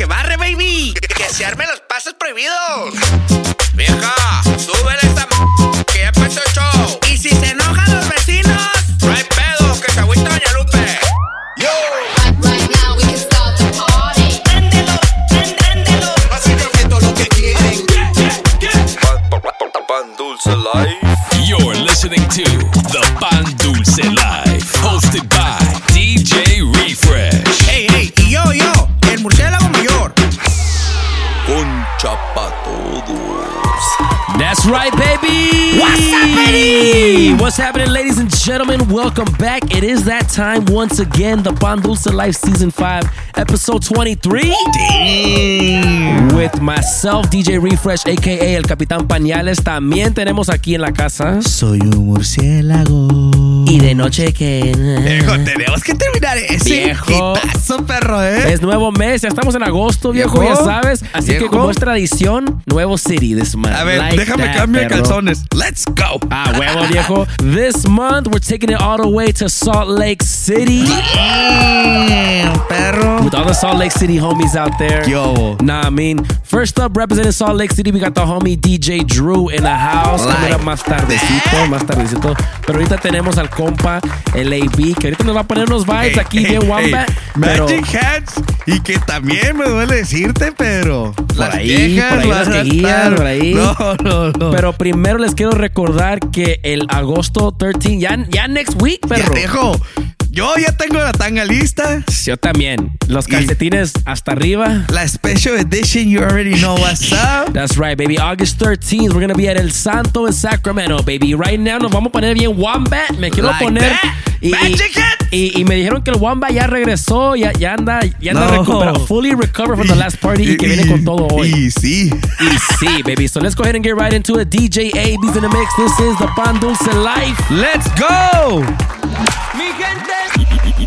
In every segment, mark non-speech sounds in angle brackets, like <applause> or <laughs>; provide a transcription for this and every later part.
que barre, baby. Que se armen los pasos prohibidos. Vieja, súbele esta m que ya empezó el show. Y si se enojan los vecinos, no hay pedo, que se agüita Doña Lupe. Yo. Right now we can start the party. Préndelo, préndelo. Básicamente lo que quieren. Pan Dulce Life. You're listening to right, baby. What's happening? What's happening, ladies and gentlemen? Welcome back. It is that time once again. The Pan Dulce Life Season 5, Episode 23. With myself, DJ Refresh, aka El Capitán Pañales. También tenemos aquí en la casa. Soy un murciélago. Y de noche que. Viejo, tenemos que terminar ese Viejo. hitazo, perro, ¿eh? Es nuevo mes, ya estamos en agosto, viejo, Viejo. ya sabes. Así que como es tradición, nuevo city this month. A ver, Like déjame cambiar calzones. Let's go. Ah, huevo, viejo. This month, we're taking it all the way to Salt Lake City. Damn, perro. With all the Salt Lake City homies out there. Yo. Nah, I mean, first up, representing Salt Lake City, we got the homie DJ Drew in the house. Like Coming up más tardecito, más tardecito. Pero ahorita tenemos al compa, el AB, que ahorita nos va a poner unos vibes aquí Ey, bien ey, wombat. ey, pero Magic Hands. Y que también me duele decirte, pero. las ahí, viejas por ahí las quejillas, estar- por ahí. <laughs> No, no, no. Pero primero les quiero recordar que el agosto 13, ya, ya next week, ya perro. dejo. Yo ya tengo la tanga lista. Yo también. Los calcetines hasta arriba. La special edition, you already know what's up. <laughs> That's right, baby. August 13th, we're gonna be at El Santo in Sacramento, baby. Right now nos vamos a poner bien Wombat. Me quiero Like poner. that. Y, y, y me dijeron que el Wombat ya regresó, ya, ya anda, ya anda No. recuperado, fully recovered from the last party y, que viene con todo hoy. Y sí. Y sí, baby. So let's go ahead and get right into it. DJ AB's in the mix. This is the Pan Dulce Life. Let's go.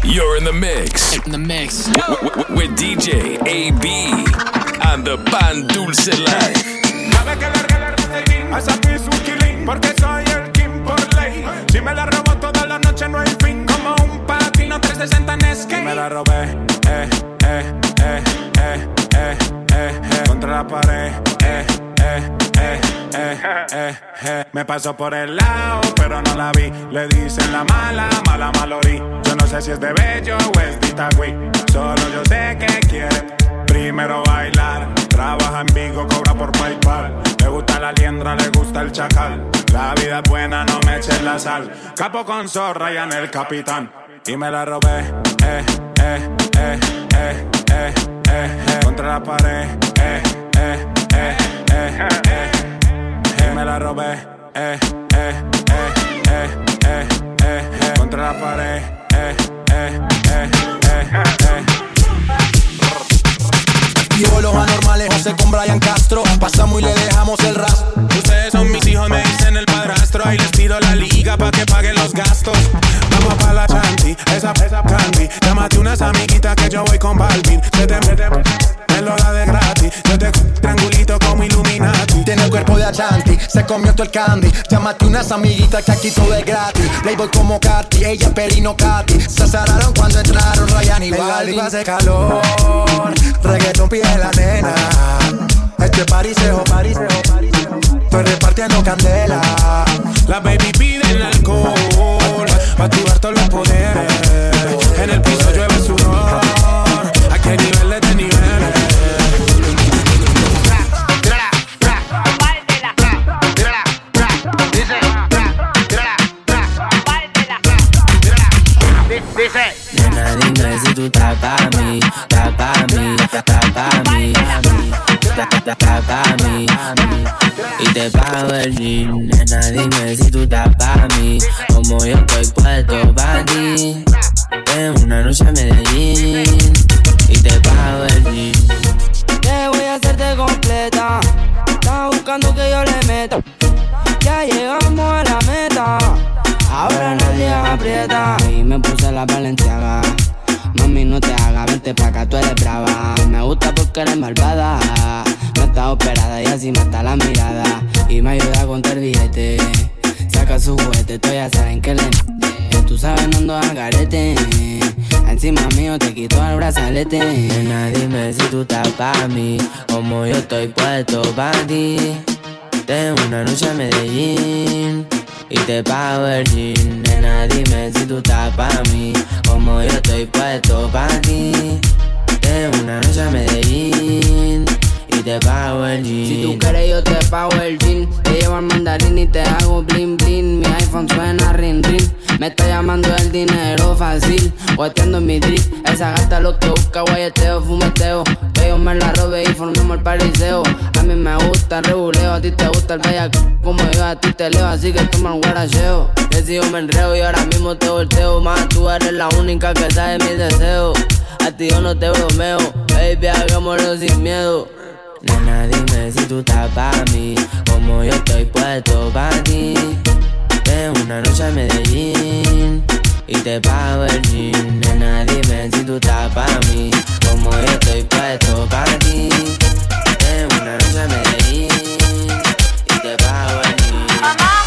You're in the mix In the mix. w- w- with DJ AB and the Pan Dulce Life. Sabe que larga la a esa killing, porque soy el king por ley. Si me la robo toda la noche no hay fin, como un patino 360 en skate. Me la robé, eh, eh, eh, eh, eh, eh, eh, contra la pared, eh, eh, eh, eh, eh, eh. Me pasó por el lado, pero no la vi. Le dicen la mala, mala malorí. Yo no sé si es de bello o es de Itagüí. Solo yo sé que quiere primero bailar. Trabaja en Vigo, cobra por PayPal. Le gusta la liendra, le gusta el chacal. La vida es buena, no me eches la sal. Capo con zorra y en el capitán. Y me la robé, eh, eh, eh, eh, eh, eh, eh. Contra la pared, eh, eh, eh, eh, eh. Y me la robé, eh, eh, eh, eh, eh, eh, eh. Contra la pared, eh, eh, eh, eh, eh. Activo los anormales, José con Brian Castro. Pasamos y le dejamos el rastro. Ustedes son mis hijos, me dicen el padrastro. Ahí les tiro la liga pa' que paguen los gastos. Vamos pa' la chanti, esa, esa candy. Llámate unas amiguitas que yo voy con Balvin. Se te mete, me lo da de gratis. Yo te triangulito como Illuminati. Tiene el cuerpo de Ashanti, se comió todo el candy. Llámate unas amiguitas que aquí todo es gratis. Playboy como Katy, ella Perino Katy. Se cerraron cuando entraron Ryan y Balvin. hace calor, reggaeton pide la nena. Este parisejo, parisejo, parisejo. Estoy repartiendo candela. La baby pide el alcohol. Pa' activar todos los poderes. Tú estás pa' mí, estás pa' mí, estás pa' mí, estás estás pa' mí, y te pago el jean. Nena, dime si tú estás pa' mí, como yo estoy puesto pa' ti. En una noche a Medellín, y te pago el jean. Te voy a hacerte completa, estás buscando que yo le meta. Ya llegamos a la meta. Ahora nadie aprieta. Y me puse la valenciaga. Mami, no te hagas, vente pa' acá, tú eres brava. Me gusta porque eres malvada. No está operada y así mata la mirada. Y me ayuda a contar billete. Saca su juguete, tú ya saben que le. Tú sabes, no ando al garete. Encima mío te quito el brazalete. Nena, dime si tú estás pa' mí. Como yo estoy puesto pa' ti. Tengo una noche en Medellín y te pago ver jean. Nena, dime si tú estás pa' mí, como yo estoy puesto pa' ti. De una noche a Medellín te pago el jean. Si tú quieres, yo te pago el jean. Te llevo al mandarín y te hago bling bling. Mi iPhone suena rin rin. Me está llamando el dinero fácil. Guateando mi drip. Esa gata lo que busca, guayeteo, fumeteo. Que yo me la robe y formemos el pariseo. A mí me gusta el rebuleo. A ti te gusta el bellaco. Como yo a ti te leo, así que toma un guaracheo. Decido me enreo y ahora mismo te volteo. Más tú eres la única que sabe mis deseos. A ti yo no te bromeo, baby, hagámoslo sin miedo. Nena, dime si tú estás para mí, como yo estoy puesto para ti. Ven una noche a Medellín y te pago el jean. Nena, dime si tú estás para mí, como yo estoy puesto para ti. Ven una noche a Medellín y te pago el jean.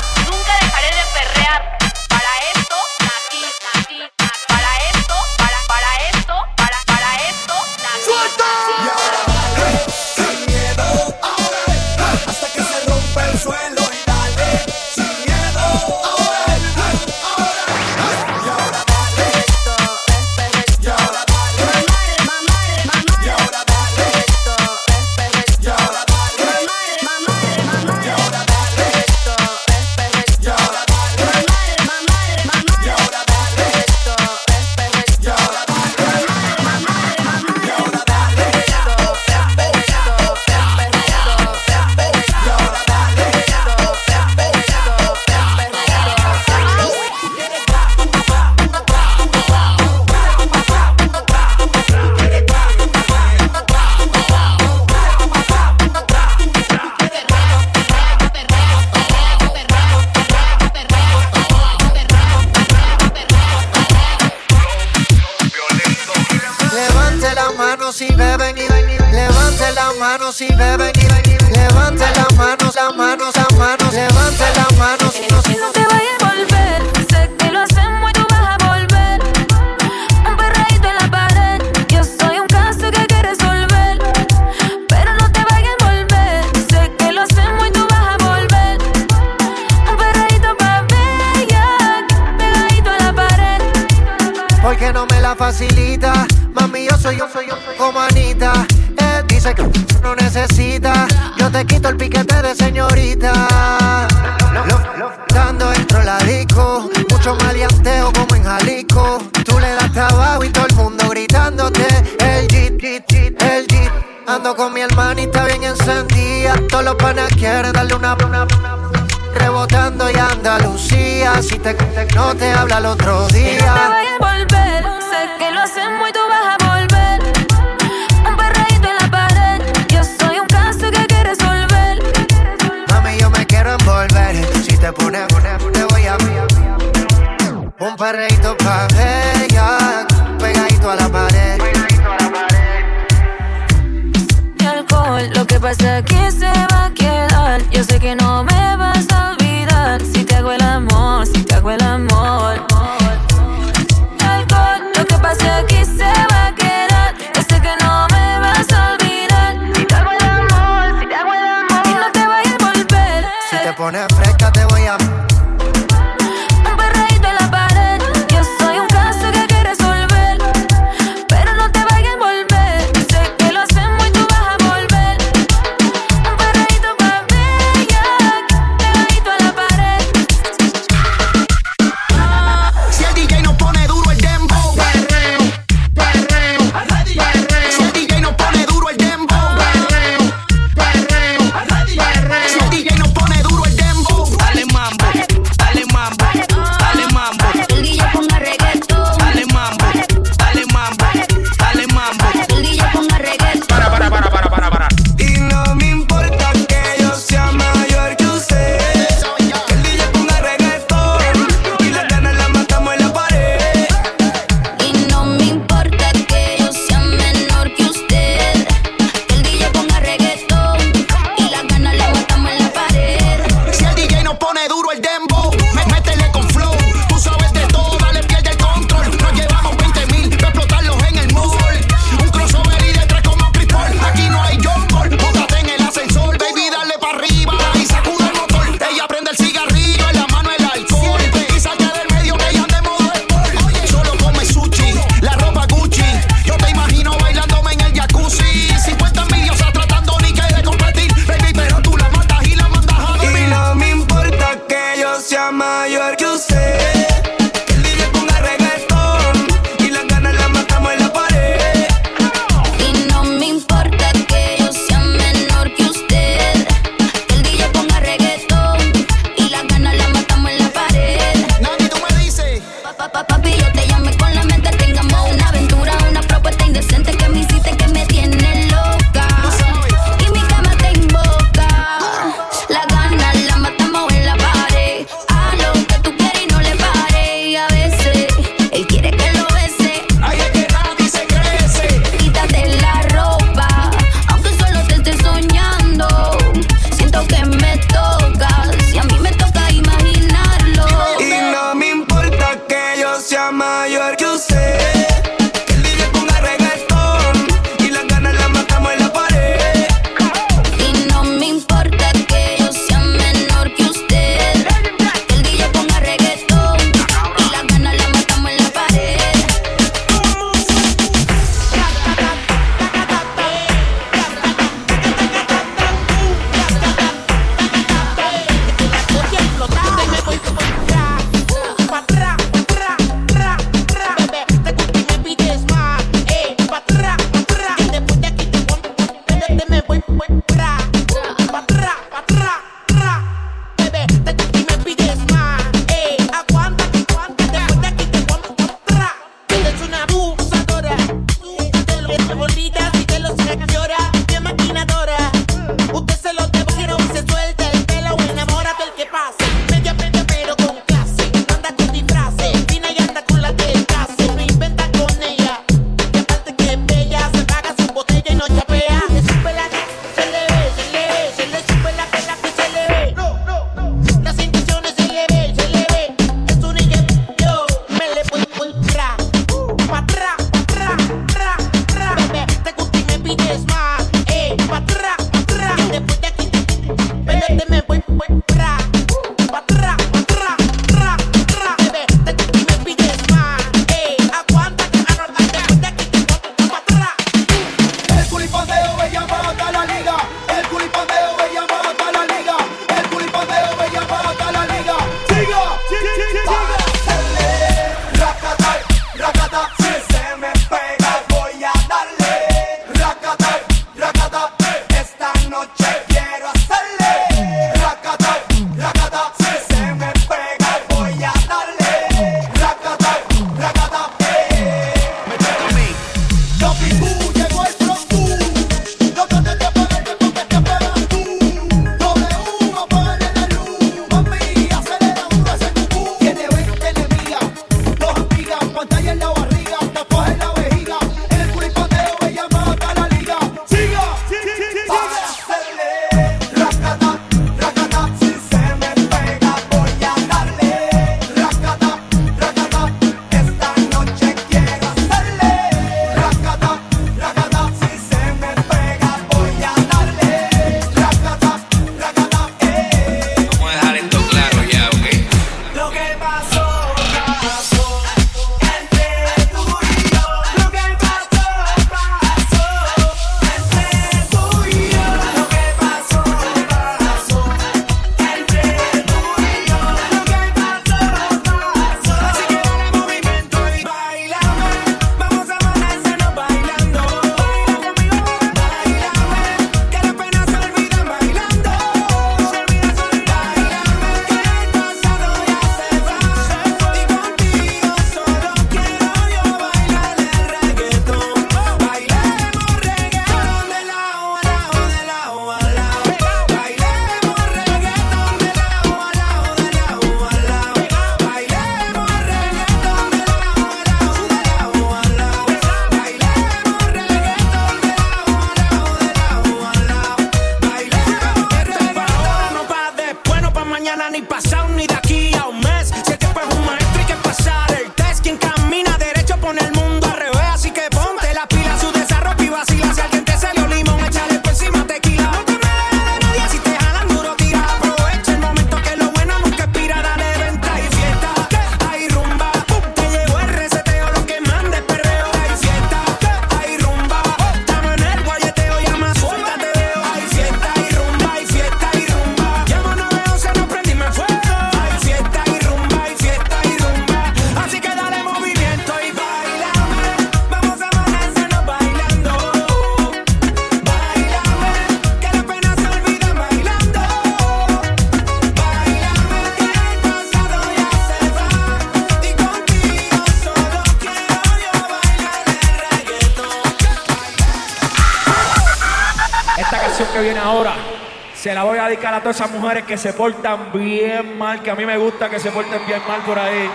que se portan bien mal, que a mí me gusta que se porten bien mal por ahí.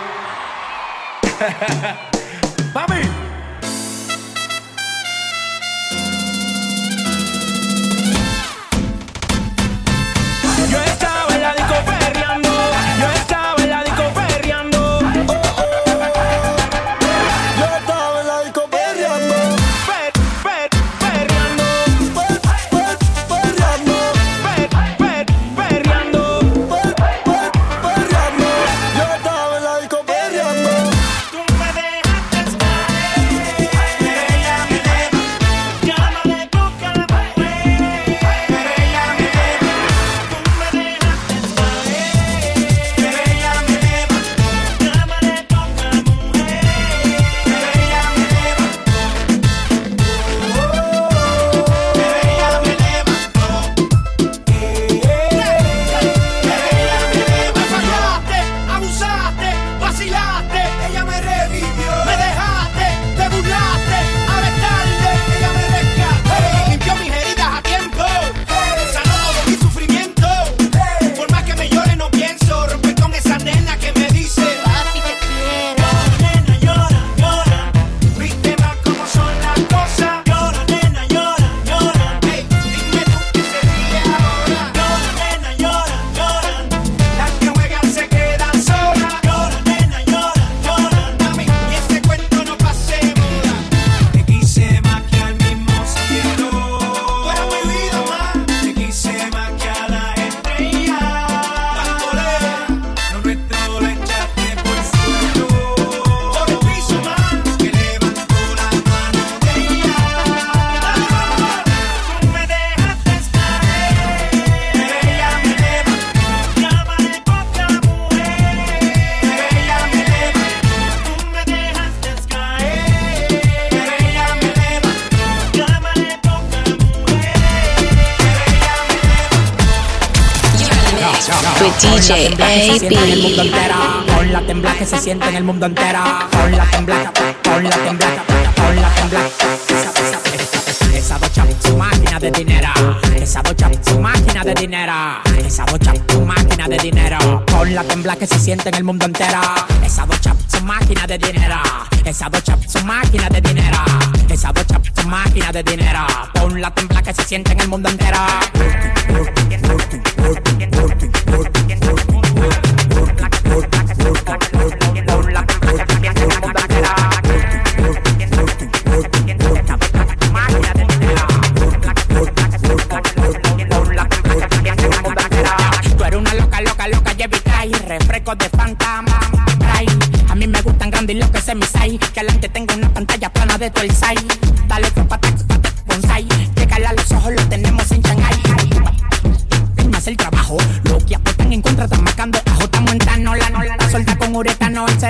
<laughs> se siente en el mundo entero. Con la tembla que se siente en el mundo entero. Con la tembla, con la tembla, con la tembla. Esa, esa, esa docha, su máquina de dinero. Esa docha, su máquina de dinero. Esa docha, su máquina de dinero. Con la tembla que se siente en el mundo entero. Esa docha, su máquina de dinero. Esa docha, su máquina de dinero. Esa docha, su máquina de dinero. Con la tembla que se siente en el mundo entero. Tu eres una loca, loca, loca, lleva y trae refresco de fantasma, trae. A mí me gustan grandes los que se mis Que a la que tengo en la pantalla plana de todo el site Dale para ti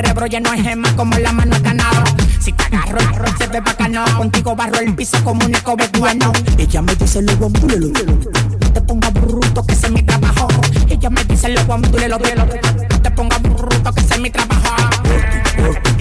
cerebro ya no es gema como la mano es ganado. Si te agarro, el se ve bacano. Contigo barro el piso como un eco bueno. Ella me dice lo guambulelo. No te ponga bruto que ese es mi trabajo. Ella me dice lo guambulelo. No te ponga bruto que ese es mi trabajo.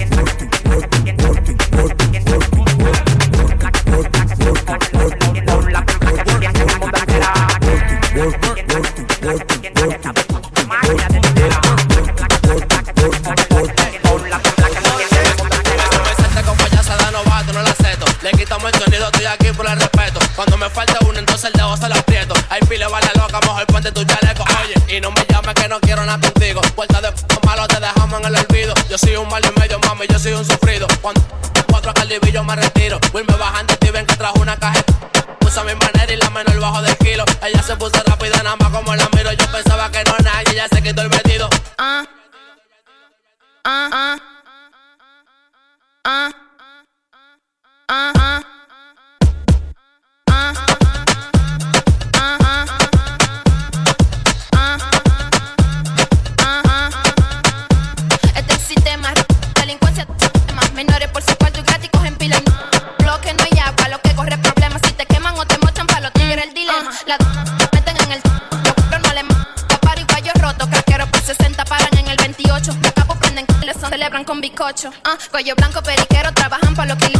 60 paran en el 28. Los capos prenden, les son, celebran con bizcocho. Ah, cuello blanco, periquero, trabajan para los que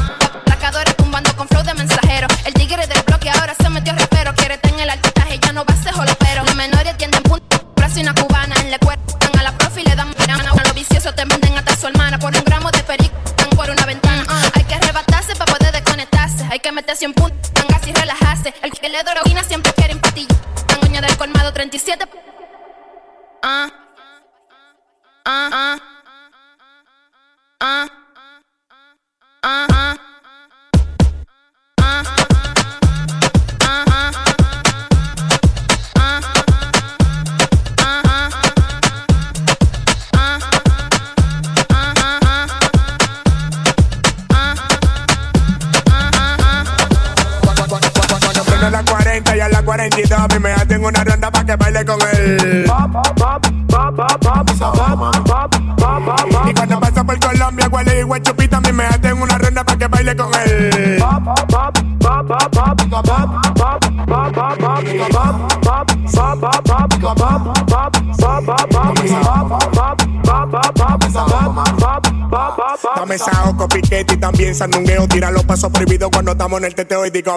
Placadores tumbando con flow de mensajero. El tigre del bloque ahora se metió rapero. Quiere tener el altitaje, ya no va a ser jolopero. Los menores tienden punto, brazo y una cubana. En la cuerda. a la profe y le dan mirana. A los viciosos te venden hasta su hermana. Por un gramo de perico, tan por una ventana. Uh, hay que arrebatarse para poder desconectarse. Hay que meterse un punto, tan así relajarse. El que le dorogina siempre quiere empatillar. Tan del colmado 37. Ah. 啊！Dame saoco, piquete y también sandungueo. Tira los pasos prohibidos cuando estamos en el teteo y digo.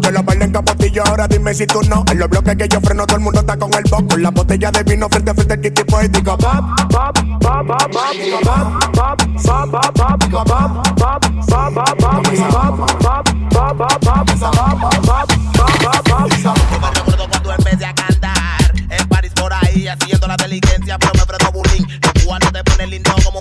Yo lo bailo en capotillo, ahora dime si tú no. En los bloques que yo freno, todo el mundo está con el box. Con la botella de vino frente a frente al kit y digo. Yo me recuerdo cuando empecé a cantar en París por ahí así feeling now.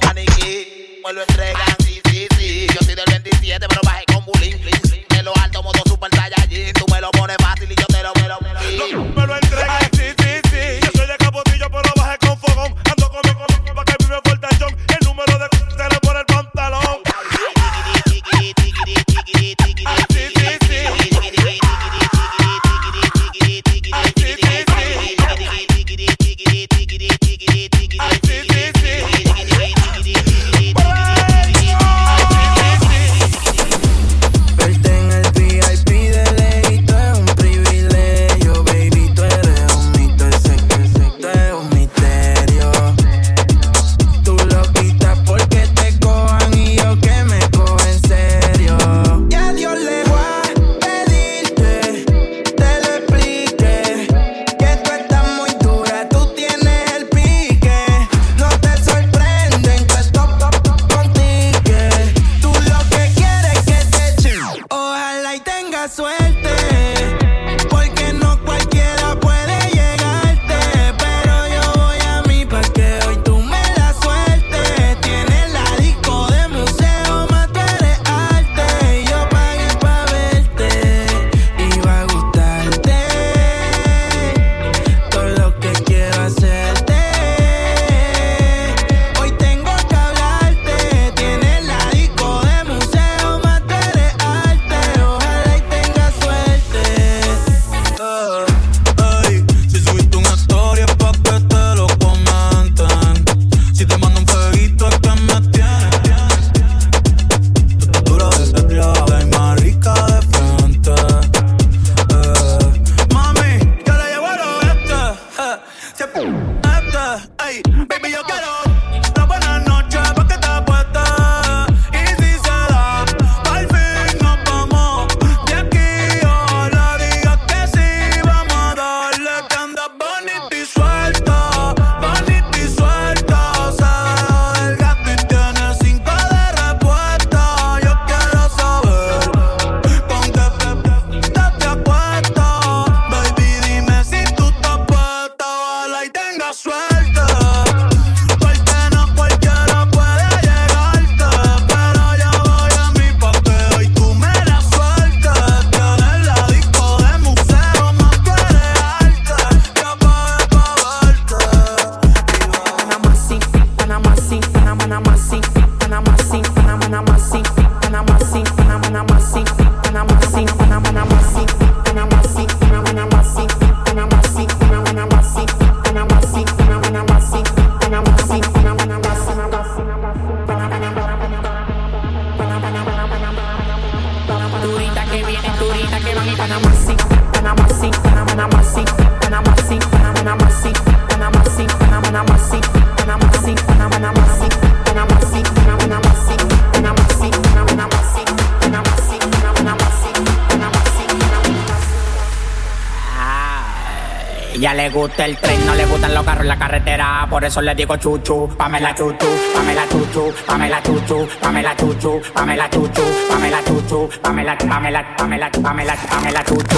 Gusta el tren, no le gustan los carros en la carretera. Por eso le digo chuchu, Pamela chuchu, Pamela chuchu, Pamela chuchu, Pamela chuchu, Pamela chuchu, Pamela chuchu, Pamela, Pamela, Pamela, Pamela, Pamela chuchu.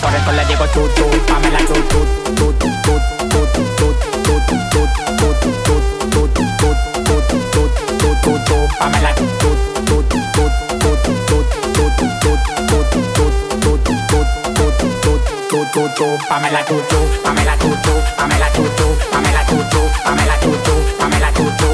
Por eso le digo chuchu, Pamela chuchu. Pamela. Pamela Tutu, Pamela Tutu, Pamela Tutu, Pamela Tutu, Pamela Tutu, Pamela Tutu.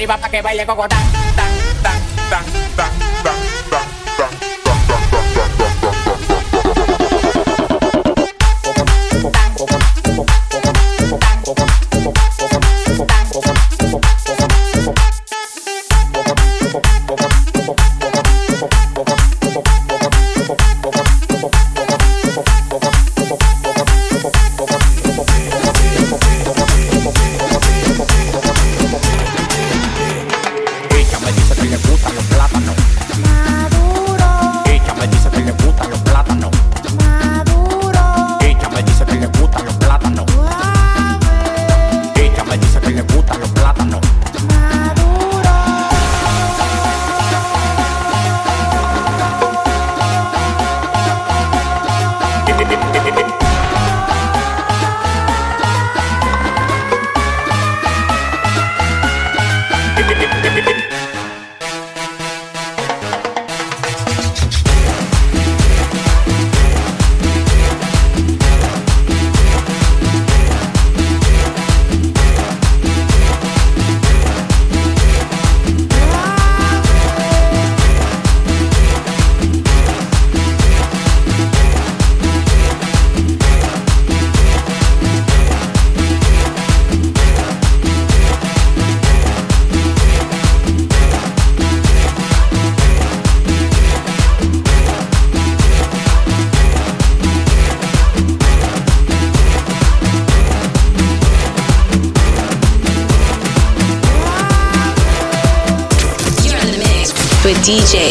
Arriba para que baile cocotán, DJ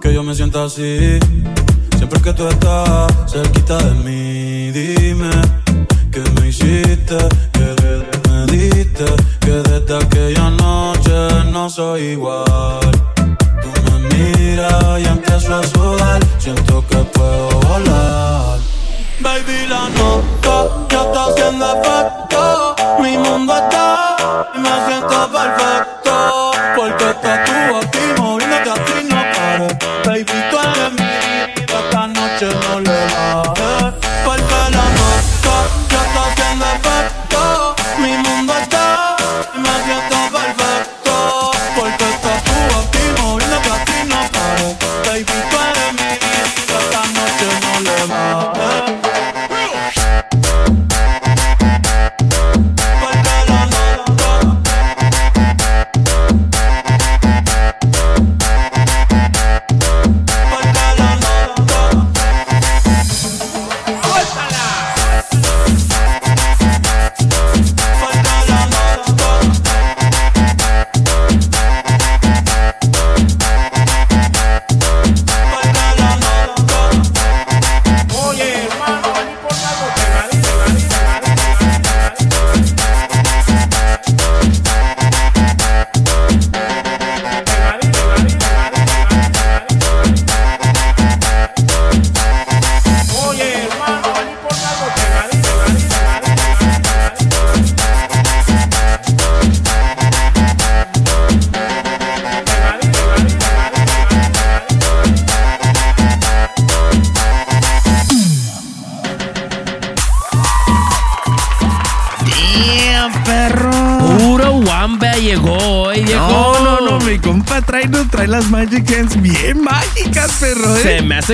que yo me sienta así. Siempre que tú estás cerquita de mí, dime qué me hiciste, qué me diste, que desde aquella noche no soy igual. Tú me miras y empiezo a sudar, siento que puedo volar. Baby, la nota ya está haciendo efecto. Mi mundo está y me siento perfecto. Porque estás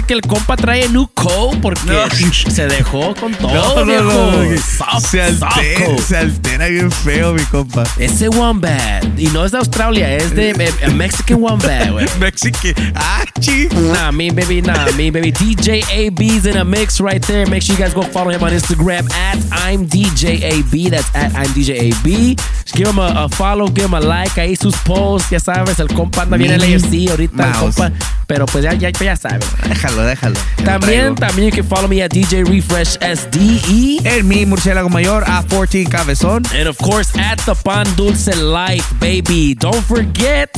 que el compa trae new code porque No. se dejó con todo, No, viejo. se, altera, se altera bien feo, mi compa. Ese Wombat, y no es de Australia, es de eh, eh, Mexican Wombat, güey. <laughs> Mexican, ah, chi. Nah, me baby, nah, me baby. DJ AB's in a mix right there. Make sure you guys go follow him on Instagram at I'm DJ AB. That's at I'm DJ AB. Give him a, a follow, give him a like. Ahí sus posts, ya sabes, el compa anda bien en el AFC ahorita, el compa. Pero pues ya, ya, ya sabes. Déjalo, déjalo. También, también you can follow me at DJ Refresh SDE. En mi murciélago mayor, A14 Cabezón. And of course, at the Pan Dulce Life, baby. Don't forget,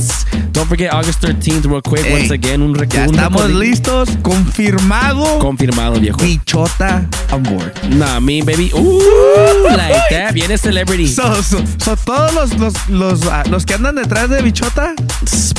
don't forget August 13th, real quick, Ey, once again. Un rec- Ya un estamos listos, confirmado. Confirmado, viejo. Bichota on board. Nah, me baby. Ooh, like that. Viene celebrity. So, so, so todos los, los, los, ah, los que andan detrás de Bichota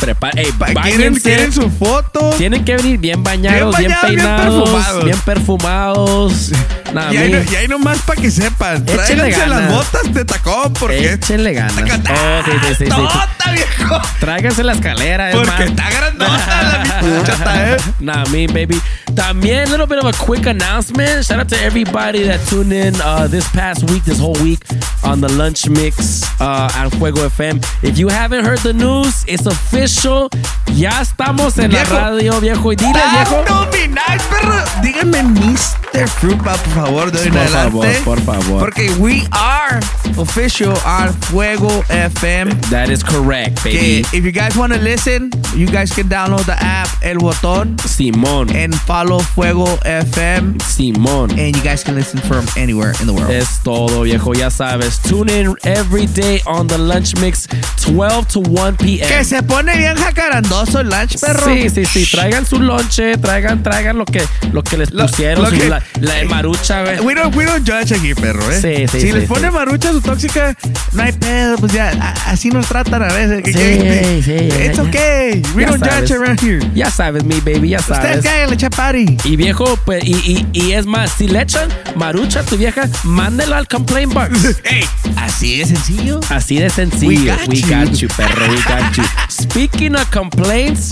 ey, pa- quieren, báñense. quieren su foto. Tienen que venir bien bañados, bien, bañados, bien peinados, perfumados. bien perfumados. Nah, Y ahí, no- y ahí nomás para que sepan. Échenle Tráiganse las ganas. botas de tacón porque Échenle ganas. Oh, sí, sí, sí, sí. ¡Tota, viejo! Tráiganse la escalera, es Porque más. está grandota la <laughs> bichota, ¿eh? Nah, me baby. También a little bit of a quick announcement. Shout out to everybody that tuned in uh, this past week, this whole week on the lunch mix uh, at Fuego FM. If you haven't heard the news, it's official. Ya estamos en Viejo. la radio, viejo. Y dile, viejo. nominal, perro. Díganme Mr. Frupa, por favor, de hoy en Por adelante. favor, por favor. Porque we are official on Fuego FM. That is correct, Que baby. if you guys want to listen, you guys can download the app El Botón Simón. and follow Fuego FM. Simón. And you guys can listen from anywhere in the world. Es todo, viejo. Ya sabes. Tune in every day on the lunch mix, 12 to 1 p.m. Que se pone bien jacarandoso el lunch, perro. Sí, sí, sí. Traigan su lonche, traigan, traigan lo que, lo que les Lo- pusieron. lo que- la, la de marucha, güey. We don't, we don't judge aquí, perro, ¿eh? Sí, sí, Si sí, les pone marucha su tóxica, no hay pedo, pues ya, así nos tratan a veces. Sí, que- sí, It's okay. We Ya don't sabes. judge around here. Ya sabes, mi baby, ya Ustedes sabes. cáiganle, Y viejo, pues, y, y, y es más, si le echan marucha a tu vieja, mándelo al complaint box. <laughs> Ey, así de sencillo. Así de sencillo. We got we you. got you, perro. We got you. Speaking of complaints,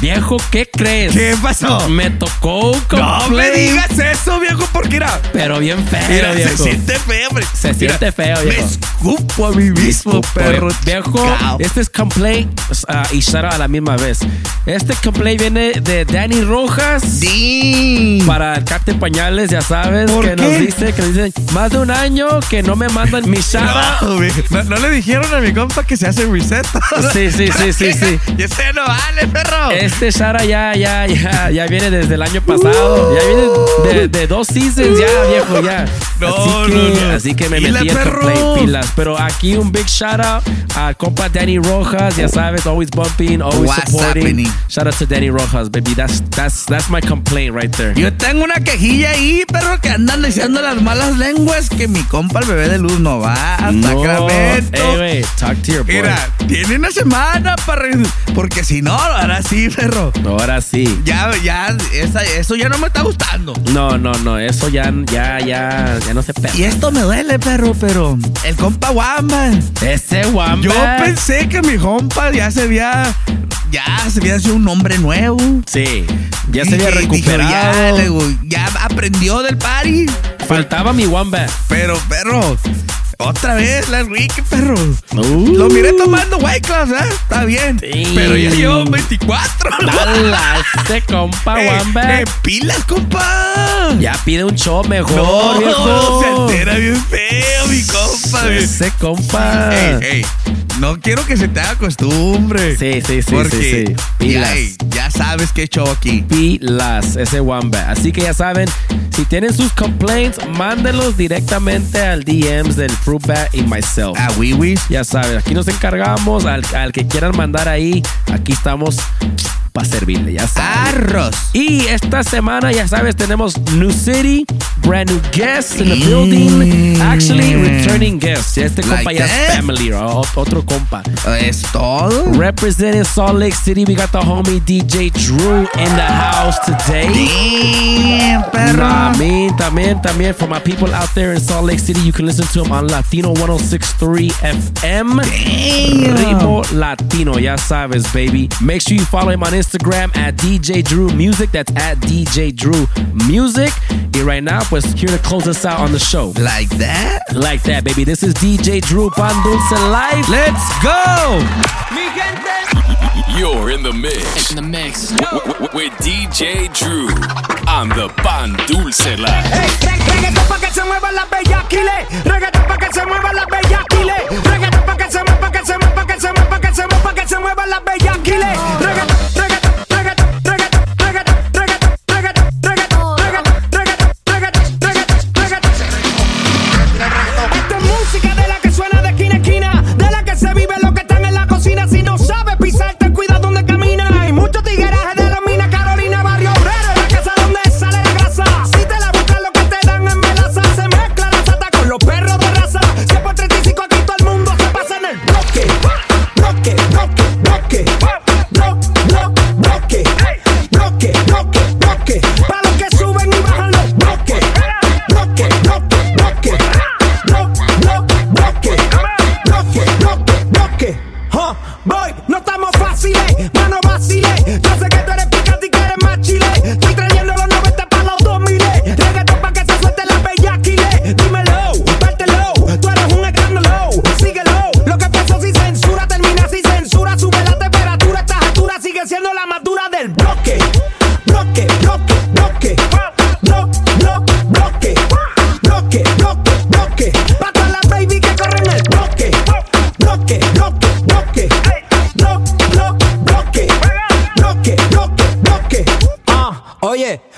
viejo, ¿qué crees? ¿Qué pasó? Me tocó un No me complaint. digas eso, viejo, porque mira, Pero bien feo, mira viejo. se siente feo, hombre. Se Mira, siente feo, Me viejo. escupo a mí mismo, Disculpa, perro. Viejo, este es complaint ah, y out a la misma vez. Este complaint viene de Danny Rojas. Para el Cate Pañales, ya sabes, ¿Por que qué? nos dice que nos dicen más de un año que no me mandan mi out. No, no, no le dijeron a mi compa que se hace reset. Sí, sí, sí, sí, sí. <laughs> Y ese no vale, perro. Este Shara ya, ya, ya, ya viene desde el año pasado. Ya viene de, de dos seasons ya, viejo, ya. No, así que, no. Así que me Pila, metí perro. complaint pilas. Pero aquí un big shout out a compa Danny Rojas, ya sabes, always bumping, always What's supporting. happening? Shout out to Danny Rojas, baby. That's that's that's my complaint right there. Yo tengo una quejilla ahí, perro, que andan diciendo las malas lenguas que mi compa el bebé de luz no va a No, Sacramento. hey, wait, talk to your boy. Mira, tiene una semana para... Porque si no, ahora sí, perro. Ahora sí. Ya, ya, esa- eso ya no me está gustando. No, no, no, eso ya, ya, ya, ya no se pega. Y esto me duele, perro, pero el compa Wamba. Ese Wamba. Yo pensé que mi compa ya se había... Ya se había sido un hombre nuevo. Sí, ya se había Recuperado. ya, ya aprendió del party. Faltaba mi Wamba. Pero, perro, otra vez la Ricky, perro. Uh. Lo miré tomando White Claws, ¿eh? Está bien. Sí. Pero ya llevo 24. ¿no? Dala, ese compa <laughs> Eh, Wamba. eh, pilas, compa. Ya pide un show mejor, No, viejo. se altera bien feo, mi compa. Ese compa. Ey, ey, no quiero que se te haga costumbre. Sí, sí, sí, Porque sí, Pilas. ya sabes qué show aquí. Pilas, ese Wamba. Así que ya saben, si tienen sus complaints, mándenlos directamente al DMs del Fruitbat y myself. Ah, oui, oui. Ya saben, aquí nos encargamos. Al, al que quieran mandar ahí, aquí estamos para servirle, ya saben. Arroz. Y esta semana, ya sabes, tenemos New City, brand new guests in the building. Actually, returning guests. Este compa Like ya es family, o- otro compa. Es todo. Representing Salt Lake City, we got the homie DJ Drew in the house today. Damn, perro. También, también, también. For my people out there in Salt Lake City, you can listen to him on Latino 1063 FM. Damn. Ritmo Latino, ya sabes, baby. Make sure you follow him on Instagram at DJ Drew Music. That's at DJ Drew Music. Y right now, pues here to close us out on the show. Like that? Like that, baby. This is DJ Drew Pan Dulce Live. Let's go. You're in the mix. In the mix. W- w- with DJ Drew on the Pan Dulce Live. Reggaetón pa' que se mueva la bellaquile. Reggaetón pa' que se mueva la bellaquile. Reggaetón pa' que se mueva, pa' que se mueva, pa' que se mueva, pa' que se mueva, pa' que se mueva la bellaquile. Reggaetón,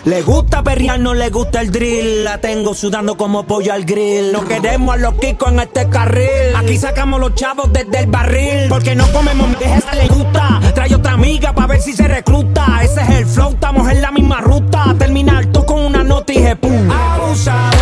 le gusta perrear, no le gusta el drill. La tengo sudando como pollo al grill. No queremos a los kikos en este carril. Aquí sacamos los chavos desde el barril. Porque no comemos, esa le gusta. Trae otra amiga para ver si se recluta. Ese es el flow, estamos en la misma ruta. Terminar tú con una nota y pum. Abusadora,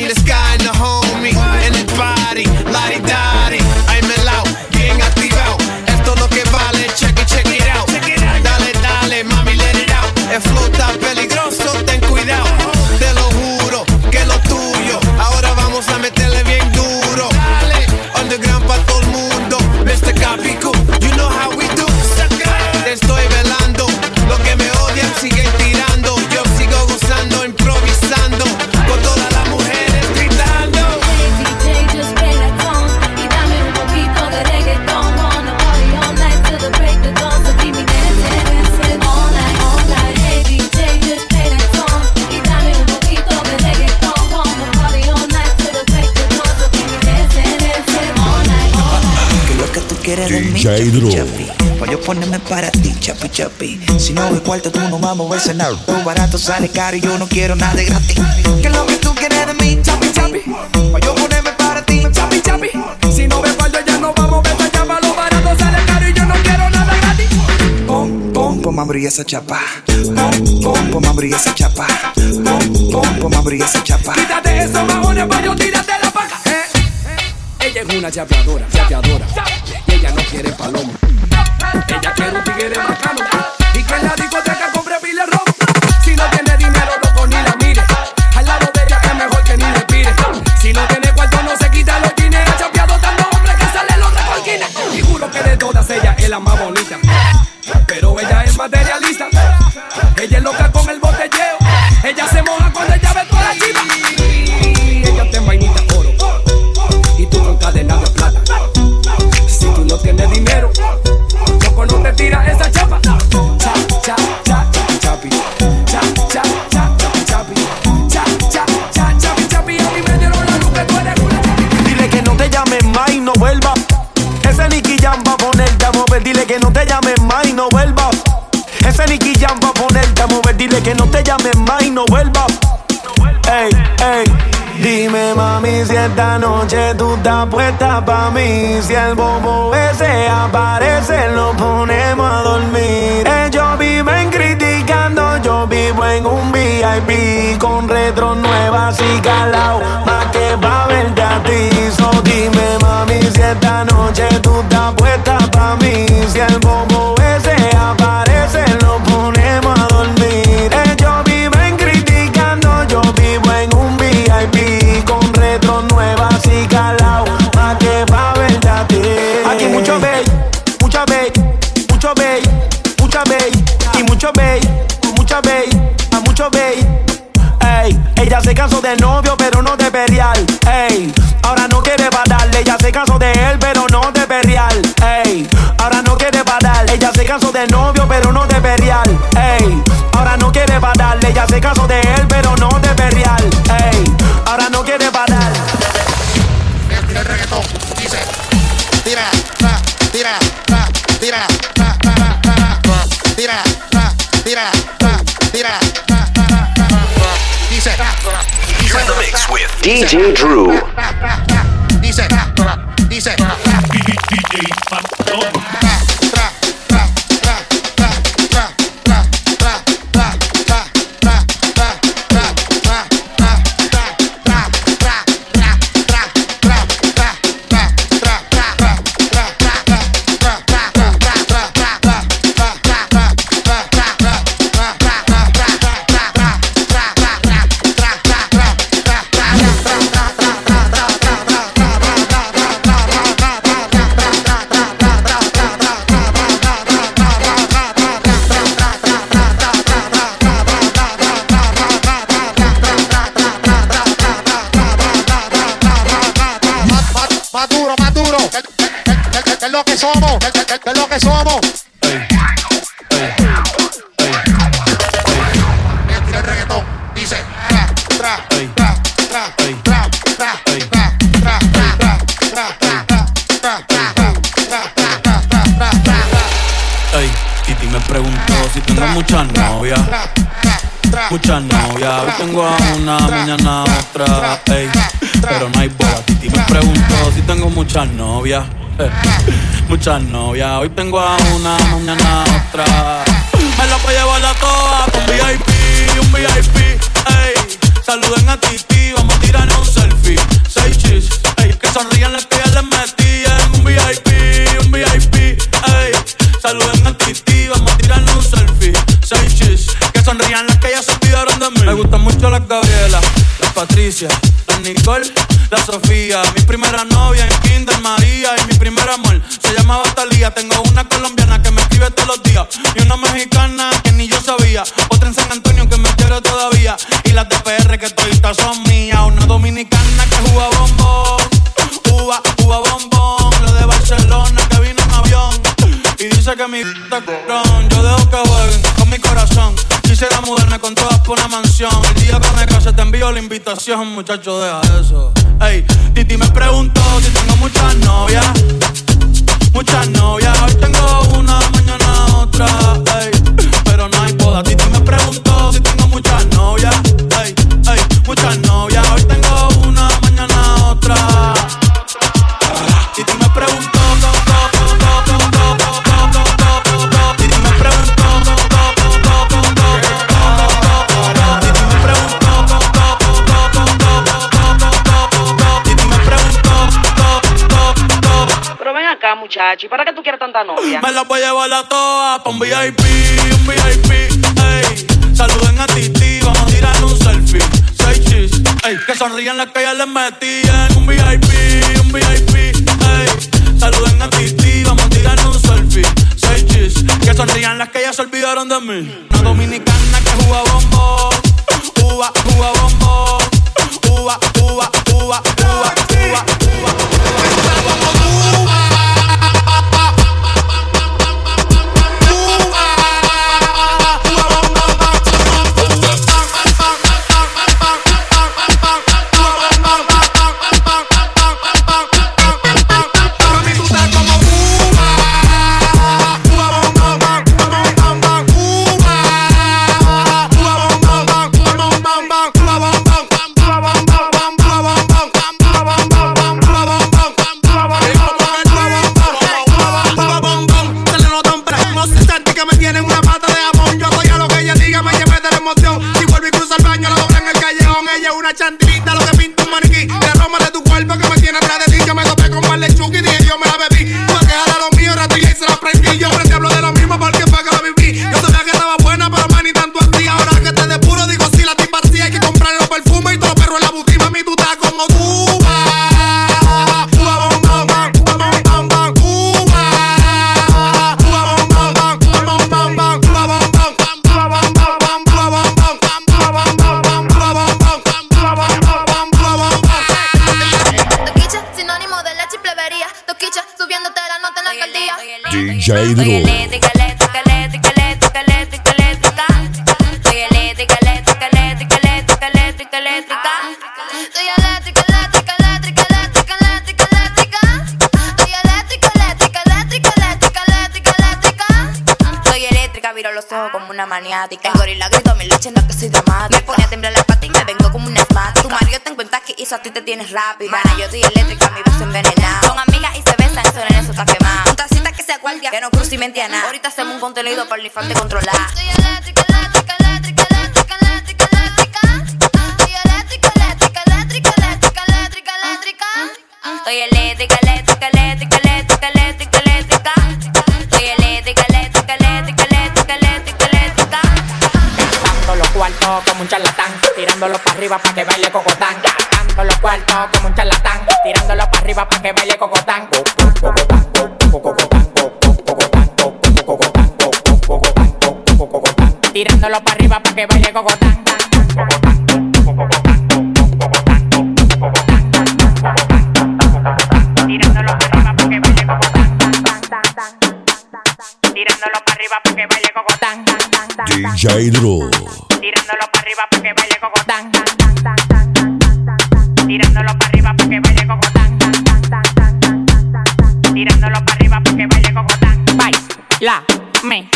see the sky and the homie and his body. Chapi. Pa' yo ponerme para ti, chapi, chapi. Si no ves cuarto, tú no vamos a moverse nada. Todo barato sale caro y yo no quiero nada de gratis. Que lo que tú quieres de mí, chapi, chapi. Pa' yo ponerme para ti, chapi, chapi. Si no ves cuarto, ya no vamos a ver esa chapa. Lo barato sale caro y yo no quiero nada gratis. Pom, pom, pom, abrir esa chapa. Pom, pom, pom, abrir esa chapa. Pom, pom, pom, abrir esa chapa. Quítate esos majones pa' yo tírate la paca. Eh, Ella es una chapeadora, chapeadora. Ella no quiere palomo. Ella quiere un tigre bacano. Y que la esta noche tú estás puesta pa' mí. Si el bobo ese aparece lo ponemos a dormir. Ellos viven criticando, yo vivo en un VIP Con retro nuevas y calao, más que pa' verte a ti. So dime mami si esta noche tú estás puesta se casó de novio pero no de perial Ey, ahora no quiere darle Ella se casó de él pero no de perial Ey, ahora no quiere parar Ella se casó de novio pero no de perial Ey, ahora no quiere darle Ella se casó de él pero You're in the mix with DJ Drew. dice dice más, tra, tra, tra. Ey, Titi me preguntó si tengo muchas novias. Muchas novias, hoy tengo a una, mañana a otra. Ey, pero no hay boda. Titi me preguntó si tengo muchas novias. Eh, muchas novias, hoy tengo a una, mañana a otra. Me la voy a llevar a todas con VIP, un VIP. Ey, saluden a Titi, vamos a tirar un selfie. Seis chis, ey, que sonrían las que ya les metí en un VIP, saluden a Titi, vamos a tirar un selfie. Seis chis, que sonrían las que ya se olvidaron de mí. Me gustan mucho las Gabriela, las Patricia, la Nicole, la Sofía. Mi primera novia en Kinder María y mi primer amor se llamaba Talía. Tengo una colombiana que me escribe todos los días. Y una mexicana que ni yo sabía. Otra en San Antonio que me quiere todavía. Y las de PR que toditas son que mi está cabrón. Yo dejo que jueguen con mi corazón. Quisiera mudarme con todas por una mansión. El día que me case te envío la invitación, muchacho, deja eso. Ey, Titi me preguntó si tengo muchas novias. Muchas novias, hoy tengo una, mañana otra. Ey, pero no hay boda. Titi me preguntó si tengo muchas novias. Ey, ey, muchas novias, hoy tengo una, mañana muchacho, ¿y para qué tú quieres tanta novia? Me la voy a llevar a todas pa' un VIP, un VIP, ey. Saluden a Titi, vamos a tirar un selfie. Seis chis, ey. Que sonrían las que ya les metían. Un VIP, un VIP, ey. Saluden a Titi, vamos a tirar un selfie. Seis chis, que sonrían las que ya se olvidaron de mí. Una dominicana que juega bombón. Uva, uva bombón. Uva, uva, uva, uva, uva, uva. Se Tirándolo para arriba para que baile cocotán. Tirándolo para arriba para que baile cocotán. Tirándolo para arriba para que baile cocotán. DJ Drew. Tirándolo para arriba para que baile cocotán. Tirándolo para arriba para que baile cocotán. Tirándolo para arriba para que baile cocotán. Baila, me,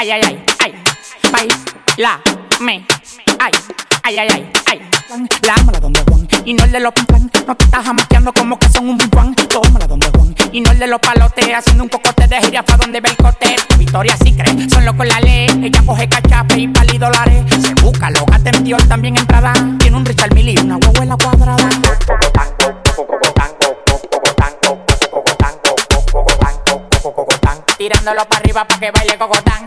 ay, ay, ay, ay. Baila, me, ay, ay, ay, ay, ay. Lámala donde Juan y no los pim pam. No te estás jamaqueando como que son un pam. Tómala donde Juan y no el de los palotes. Haciendo un cocote de jirafa donde ve el cote. Victoria sí cree, son locos la ley. Ella coge cachape y pali dólares. Se busca, lo gata en Dior también en Prada. Tiene un Richard Mille y una huevuela cuadrada. tirándolo para arriba para que baile cocotán.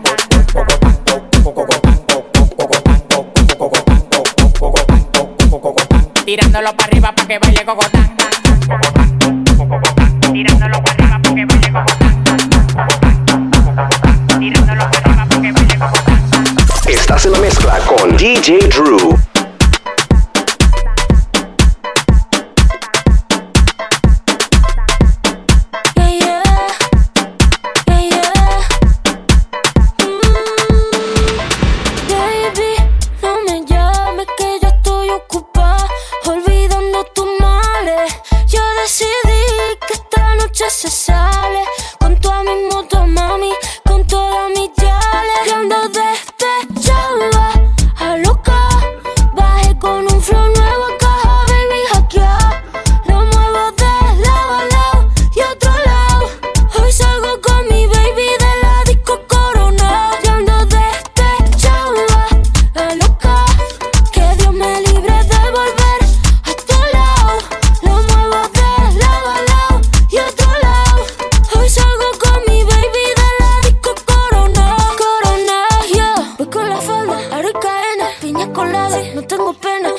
Tirándolo para arriba para que baile cocotán. Estás en la mezcla con DJ Drew.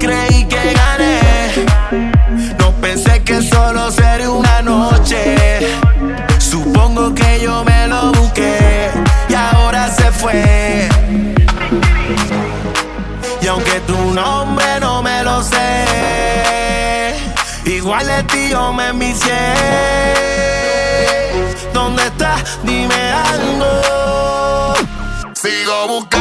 creí que gané. No pensé que solo sería una noche. Supongo que yo me lo busqué y ahora se fue. Y aunque tu nombre no me lo sé, igual de ti yo me envicié. ¿Dónde estás? Dime algo. Sigo buscando.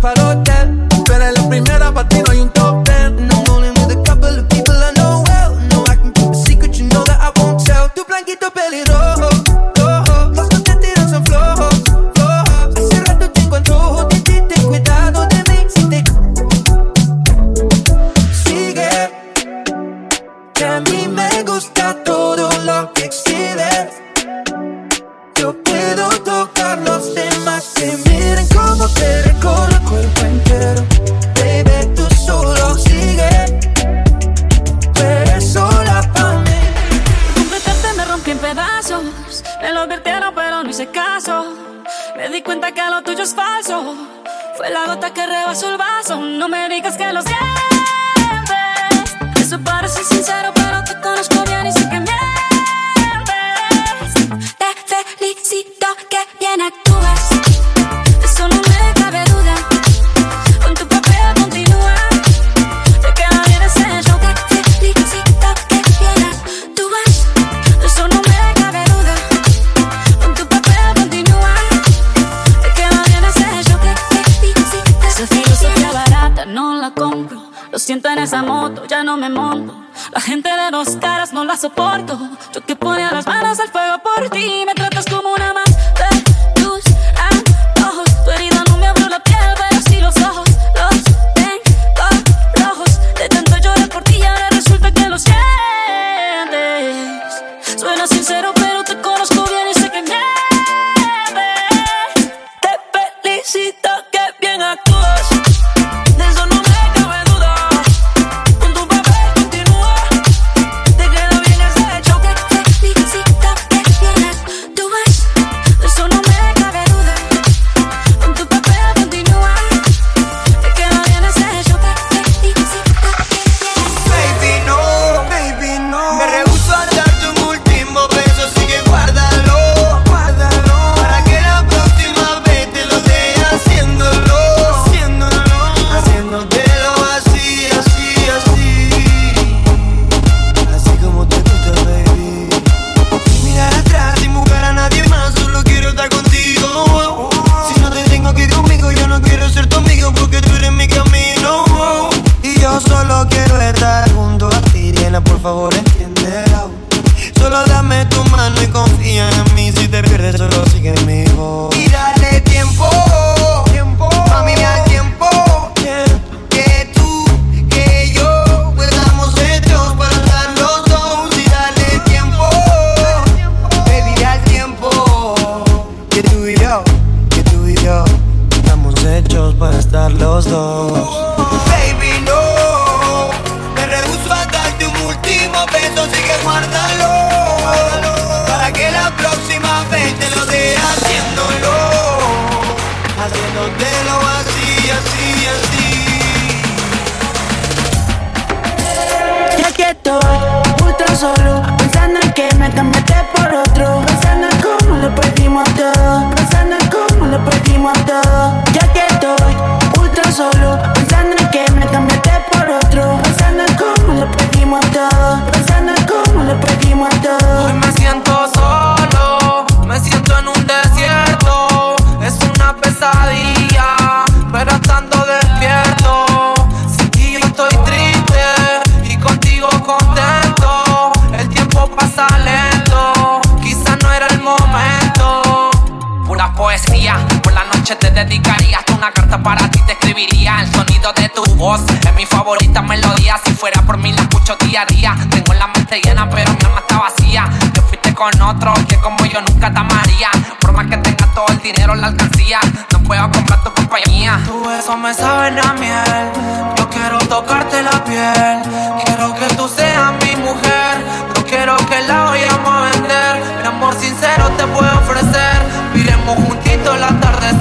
parou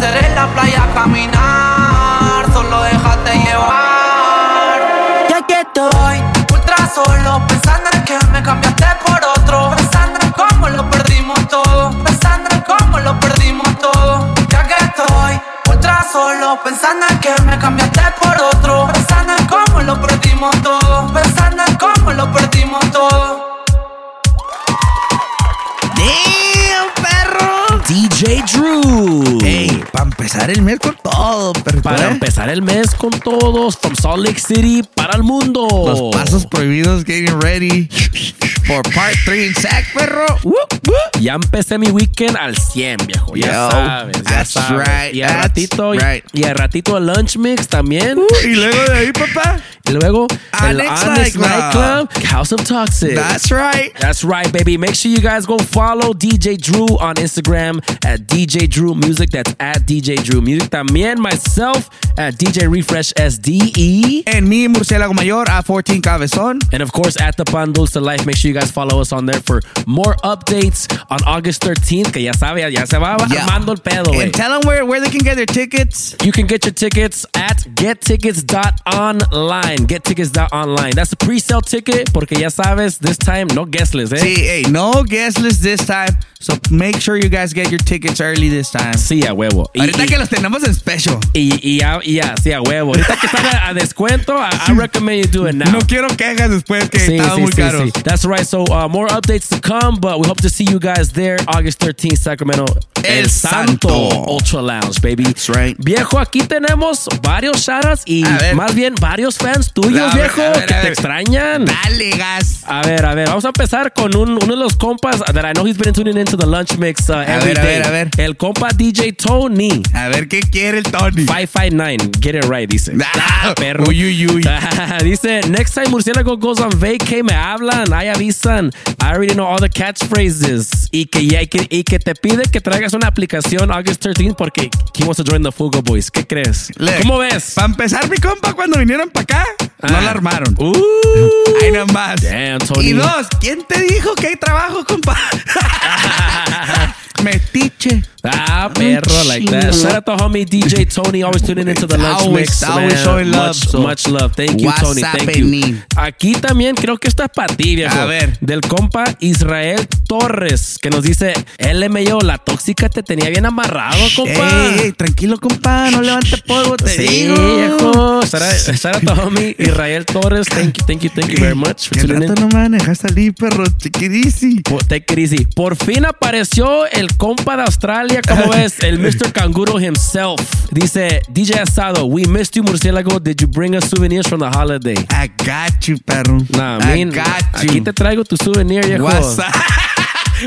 en la playa caminar, solo déjate llevar. Y aquí estoy, ultra solo, pensando en que me cambiaste por otro, pensando en cómo lo perdimos todo, pensando en cómo lo perdimos todo. Ya que estoy, ultra solo, pensando en que me cambiaste por otro. empezar el mes con todo, perro. Para ¿Eh? empezar el mes con todos, from Salt Lake City para el mundo. Los pasos prohibidos, getting ready for part 3 in sack, perro. Uh. Ya empecé mi weekend al 100, viejo. Ya Yo, sabes, ya that's sabes. Right, y al that's ratito, right. y, y al ratito el lunch mix también. Uh, y luego de ahí, papá. Y luego el Onyx Nightclub, Club, House of Toxic. That's right. That's right, baby. Make sure you guys go follow DJ Drew on Instagram at DJ Drew Music. That's at DJ Drew Music. También myself at DJ Refresh SDE. And me, Murcielago Mayor, at 14 Cabezon. And of course, at the Pan Dulce Life. Make sure you guys follow us on there for more updates on August 13th. Que ya sabe, ya se va yeah. el pedo. And tell them where, where they can get their tickets. You can get your tickets at gettickets.online. Gettickets.online. That's a pre-sale ticket porque ya sabes, this time no guest list, eh? Sí, hey, no guest list this time. So make sure you guys get your tickets early this time. Sí, a huevo. Y, que los tenemos en special. Y, y, ya- y ya, sí, a huevo. Ahorita que están a, a descuento, I, I recommend you do it now. No quiero quejas después que Sí, estaban sí, muy sí. That's right. So uh, more updates to come, but we hope to see you guys there August 13th, Sacramento. El Santo. Ultra Lounge, baby. That's right. Viejo, aquí tenemos varios shoutouts y A ver. más bien varios fans tuyos, A ver, viejo, a ver, que a te ver. extrañan. Dale, gas. A ver, a ver, vamos a empezar con un, uno de los compas that I know he's been tuning into the lunch mix uh, every ver, a day. ver, a ver. El compa DJ Tony. A ver qué quiere el Tony. 559, get it right, dice. <laughs> Ah, perro. uy, uy, uy. <laughs> dice, next time Murciélago goes on vacay, me hablan, ahí avisan. I already know all the catchphrases. Y que, y que, y que te pide que traigas una aplicación August 13 porque he wants to join the Fugo Boys. ¿Qué crees? ¿Cómo ves? Para empezar, mi compa, cuando vinieron para acá, no Ah. la armaron. Uh, Ahí nomás. Damn, Tony. Y dos, ¿quién te dijo que hay trabajo, compa? <laughs> Metiche. Ah, perro, like that. Shout out to homie DJ Tony, always tuning into the lunch Always- mix. always man. showing love, Much, so- much love. Thank you, What's Tony. Thank happening? you. Aquí también creo que esto es para ti, viejo. A ver. Del compa Israel Torres, que nos dice, LMO, la tóxica te tenía bien amarrado, compa. Ey, ey, tranquilo, compa, no levante polvo, te Sí, digo. viejo. Shout out, to homie <laughs> Israel Torres. Thank you, thank you, thank you very much rato no me dejar salir, perro, chiquirísimo. Po- Take it easy. Por fin apareció el compa de Australia, ¿cómo <laughs> ves? El Mr. Canguro himself. Dice, DJ Asado, we missed you, Murciélago. Did you bring us souvenirs from the holiday? I got you, perro. Nah, I man, got you. aquí te traigo tu souvenir, viejo. What's up?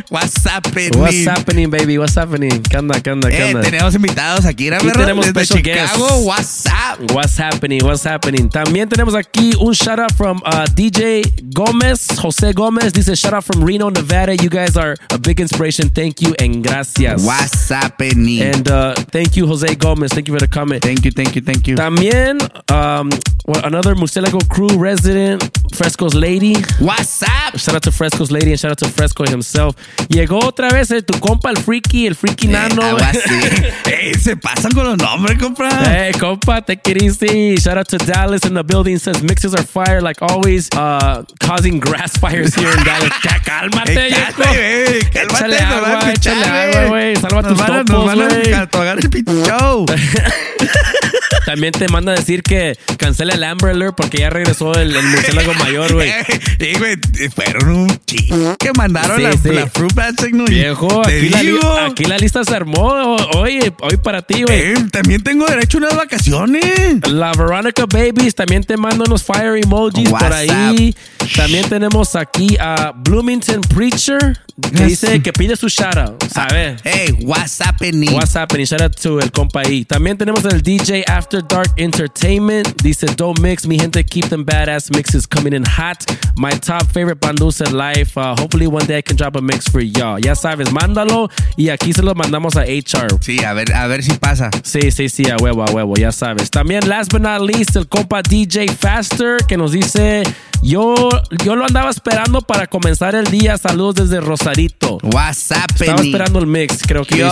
What's happening? What's happening, baby? What's happening? ¿Qué onda, qué onda, qué Eh, onda? tenemos invitados aquí, ¿verdad, Aquí tenemos Desde special Chicago, guests. what's up? What's happening? What's happening? También tenemos aquí un shout out from uh, DJ Gomez, José Gomez. Dice shout out from Reno, Nevada. You guys are a big inspiration. Thank you and gracias. What's happening? And uh, thank you, Jose Gomez. Thank you for the comment. Thank you, thank you, thank you. También, um, well, another Murcielago crew resident, Fresco's Lady. What's up? Shout out to Fresco's Lady and shout out to Fresco himself. Llegó otra vez eh, tu compa, el Freaky, el Freaky Nano. Algo así. <laughs> Ey, se pasan con los nombres, compa. Hey, compa, take it easy. Shout out to Dallas in the building. Says mixes are fire like always, uh, causing grass fires here in Dallas. <laughs> Ya, cálmate, Ey, viejo. cálmate, güey, cálmate, Échale nos van a agua, échale agua, güey. Salva Nos tus van a- nos van a el <laughs> show. También te manda a decir que cancela el Amber Alert porque ya regresó el, el murciélago <laughs> mayor, güey. Sí, güey, fueron un chingo que mandaron Sí, la, sí. la fruit basket, ¿no? Y Viejo, aquí la, li- digo, aquí la lista se armó ho- hoy, hoy para ti, güey. eh, también tengo derecho a unas vacaciones. La Veronica Babies también te manda unos fire emojis por ahí. También tenemos aquí a Bloomington Preacher que dice que pide su shout out. ¿Sabe? Hey, what's happening? What's happening? Shout out to el compa ahí. También tenemos el DJ After Dark Entertainment. Dice, don't mix, mi gente, keep them badass mixes coming in hot. My top favorite bandos in life. Uh, hopefully one day I can drop a mix for y'all. Ya sabes, mándalo y aquí se lo mandamos a HR. Sí, a ver, a ver si pasa. Sí, sí, sí, a huevo, a huevo, ya sabes. También, last but not least, el compa DJ Faster que nos dice: Yo, yo lo andaba esperando para comenzar el día. Saludos desde Rosarito. What's happening? Estaba esperando el mix, creo que.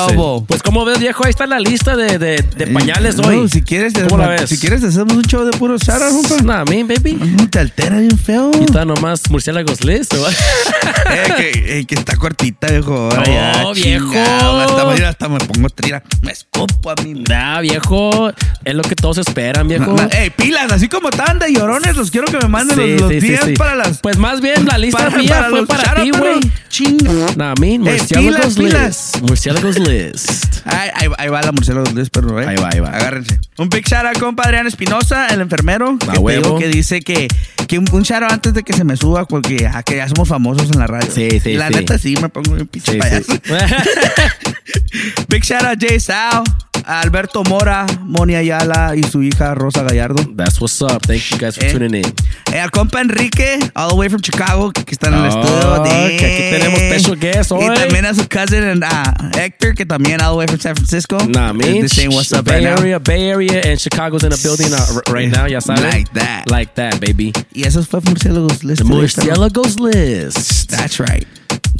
Pues, como ves, viejo, ahí está la lista de, de, de pañales No, hoy. si quieres, ¿Cómo la ves? si quieres, hacemos un show de puros charas, compa. Nah, baby. Te altera bien feo. Y está nomás murciélagos list. ¿o? <laughs> eh, que, eh, que está cortita, viejo. Ahora No, ya, viejo. chingado, Hasta, mira, hasta me pongo trira. Me escupo a mí. Nah, viejo. Es lo que todos esperan, viejo. Ey, pilas, así como estaban de llorones, los quiero que me manden Sí, los, los sí, sí, días sí. para las. Pues más bien, la lista para, mía para fue para ti, güey. Chinga. Nah, murciélagos pilas, pilas. list. Murciélagos list. Ay, ahí, ahí va la murciélago de perro, ¿eh? Ahí va, ahí va. Agárrense. Un big shout out, compa Adrián Espinosa, el enfermero. Que te digo que dice que, que un, un shout out antes de que se me suba, porque ah, que ya somos famosos en la radio. Sí, sí, la sí. neta sí, me pongo un pinche Sí, payaso. sí. <laughs> Big shout out Jay Sal, Alberto Mora, Moni Ayala y su hija Rosa Gallardo. That's what's up. Thank you guys for Eh. tuning in. Eh, al compa Enrique, all the way from Chicago, que está en el Oh, estudio. que aquí tenemos special guest hoy. Y también a su cousin uh, Hector, que también all the way from San Francisco. Nah, me. What's up Bay right now. Area, Bay Area, and Chicago's in a building uh, r- right now. Ya saben. Like that. Like that, baby. Yes, Y eso fue Murciélagos List. The Murciélagos List. That's right.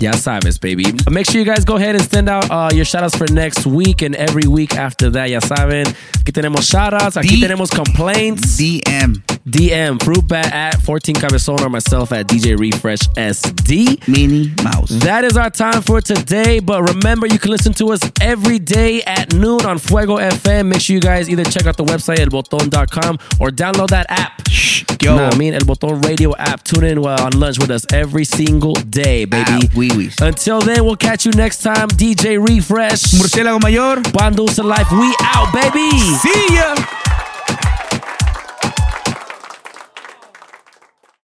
Ya sabes, baby. Make sure you guys go ahead and send out uh, your shoutouts for next week and every week after that. Ya saben. Aquí tenemos shoutouts. Aquí D- tenemos complaints. DM. DM. Fruit Bat at 14 Cabezon or myself at DJ Refresh SD. Minnie Mouse. That is our time for today. But remember, you can listen to us every day at noon on Fuego FM. Make sure you guys either check out the website elboton.com or download that app. Shh, yo. Nah, I mean El Boton radio app. Tune in while on lunch with us every single day, baby. Ah, wee wees. Until then, we'll catch you next time. DJ Refresh. Murciélago Mayor. Bandusa Life. We out, baby. See ya.